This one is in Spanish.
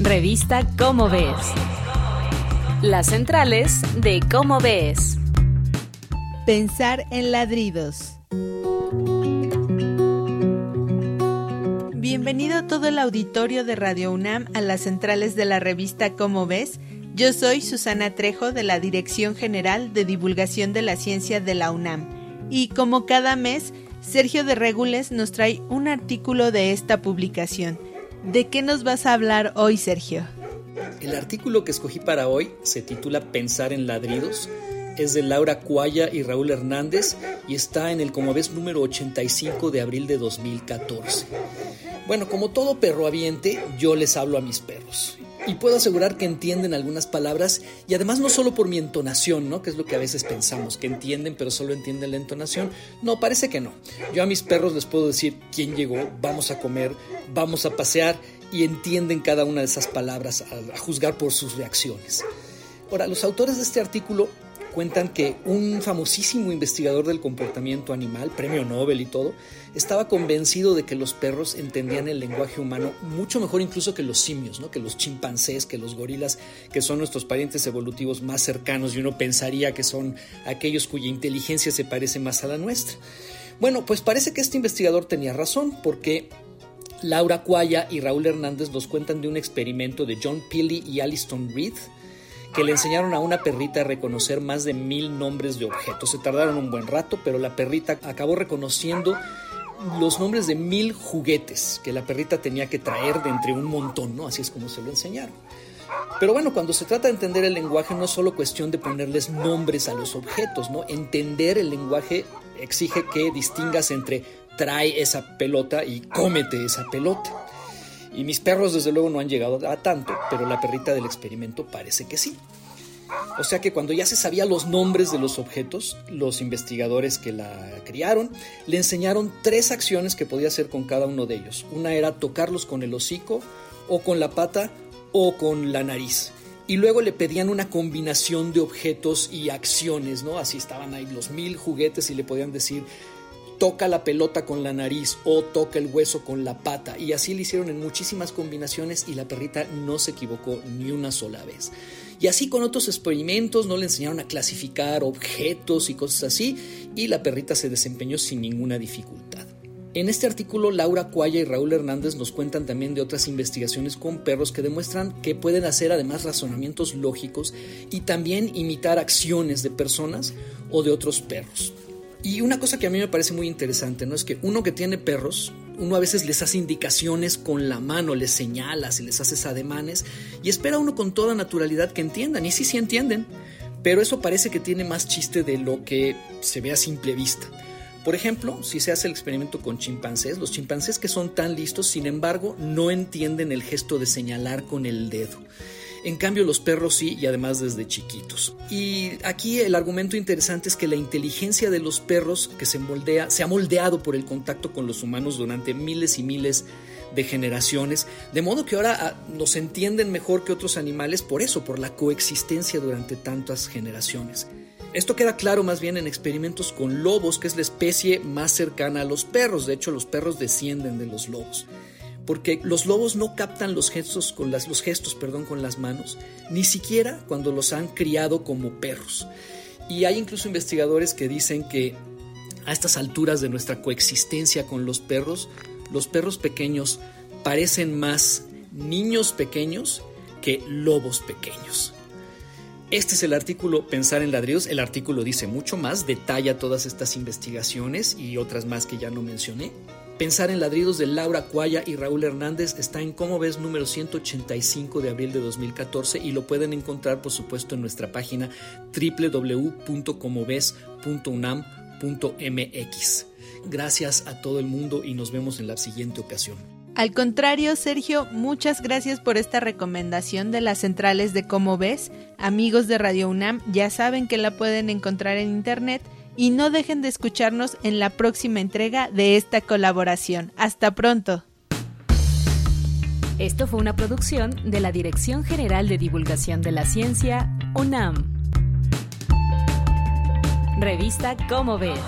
Revista Cómo Ves. Las centrales de Cómo Ves. Pensar en ladridos. Bienvenido todo el auditorio de Radio UNAM a las centrales de la revista Cómo Ves. Yo soy Susana Trejo de la Dirección General de Divulgación de la Ciencia de la UNAM. Y como cada mes, Sergio de Regules nos trae un artículo de esta publicación. ¿De qué nos vas a hablar hoy, Sergio? El artículo que escogí para hoy se titula Pensar en ladridos. Es de Laura Cuaya y Raúl Hernández y está en el como ves número 85 de abril de 2014. Bueno, como todo perro aviente, yo les hablo a mis perros y puedo asegurar que entienden algunas palabras y además no solo por mi entonación, ¿no? Que es lo que a veces pensamos, que entienden pero solo entienden la entonación. No, parece que no. Yo a mis perros les puedo decir quién llegó, vamos a comer, vamos a pasear y entienden cada una de esas palabras a, a juzgar por sus reacciones. Ahora, los autores de este artículo cuentan que un famosísimo investigador del comportamiento animal, premio Nobel y todo, estaba convencido de que los perros entendían el lenguaje humano mucho mejor incluso que los simios, ¿no? que los chimpancés, que los gorilas, que son nuestros parientes evolutivos más cercanos y uno pensaría que son aquellos cuya inteligencia se parece más a la nuestra. Bueno, pues parece que este investigador tenía razón, porque Laura Cuaya y Raúl Hernández nos cuentan de un experimento de John Peely y Alliston Reed, que le enseñaron a una perrita a reconocer más de mil nombres de objetos. Se tardaron un buen rato, pero la perrita acabó reconociendo los nombres de mil juguetes que la perrita tenía que traer de entre un montón, ¿no? Así es como se lo enseñaron. Pero bueno, cuando se trata de entender el lenguaje no es solo cuestión de ponerles nombres a los objetos, ¿no? Entender el lenguaje exige que distingas entre trae esa pelota y cómete esa pelota. Y mis perros desde luego no han llegado a tanto, pero la perrita del experimento parece que sí. O sea que cuando ya se sabía los nombres de los objetos, los investigadores que la criaron le enseñaron tres acciones que podía hacer con cada uno de ellos. Una era tocarlos con el hocico, o con la pata, o con la nariz. Y luego le pedían una combinación de objetos y acciones, ¿no? Así estaban ahí los mil juguetes y le podían decir, toca la pelota con la nariz o toca el hueso con la pata. Y así le hicieron en muchísimas combinaciones y la perrita no se equivocó ni una sola vez. Y así con otros experimentos no le enseñaron a clasificar objetos y cosas así y la perrita se desempeñó sin ninguna dificultad. En este artículo, Laura Cuaya y Raúl Hernández nos cuentan también de otras investigaciones con perros que demuestran que pueden hacer además razonamientos lógicos y también imitar acciones de personas o de otros perros. Y una cosa que a mí me parece muy interesante, ¿no? Es que uno que tiene perros, uno a veces les hace indicaciones con la mano, les señalas y les haces ademanes y espera uno con toda naturalidad que entiendan. Y sí, sí entienden, pero eso parece que tiene más chiste de lo que se ve a simple vista. Por ejemplo, si se hace el experimento con chimpancés, los chimpancés que son tan listos, sin embargo, no entienden el gesto de señalar con el dedo. En cambio, los perros sí, y además desde chiquitos. Y aquí el argumento interesante es que la inteligencia de los perros que se moldea, se ha moldeado por el contacto con los humanos durante miles y miles de generaciones, de modo que ahora ah, nos entienden mejor que otros animales por eso, por la coexistencia durante tantas generaciones. Esto queda claro más bien en experimentos con lobos, que es la especie más cercana a los perros. De hecho, los perros descienden de los lobos porque los lobos no captan los gestos con las, los gestos, perdón, con las manos, ni siquiera cuando los han criado como perros. Y hay incluso investigadores que dicen que a estas alturas de nuestra coexistencia con los perros, los perros pequeños parecen más niños pequeños que lobos pequeños. Este es el artículo Pensar en ladrillos. El artículo dice mucho más, detalla todas estas investigaciones y otras más que ya no mencioné. Pensar en ladridos de Laura Cuaya y Raúl Hernández está en Como ves número 185 de abril de 2014 y lo pueden encontrar por supuesto en nuestra página www.comoves.unam.mx. Gracias a todo el mundo y nos vemos en la siguiente ocasión. Al contrario, Sergio, muchas gracias por esta recomendación de las centrales de Como ves. Amigos de Radio UNAM ya saben que la pueden encontrar en internet y no dejen de escucharnos en la próxima entrega de esta colaboración. Hasta pronto. Esto fue una producción de la Dirección General de Divulgación de la Ciencia, UNAM. Revista Cómo ves.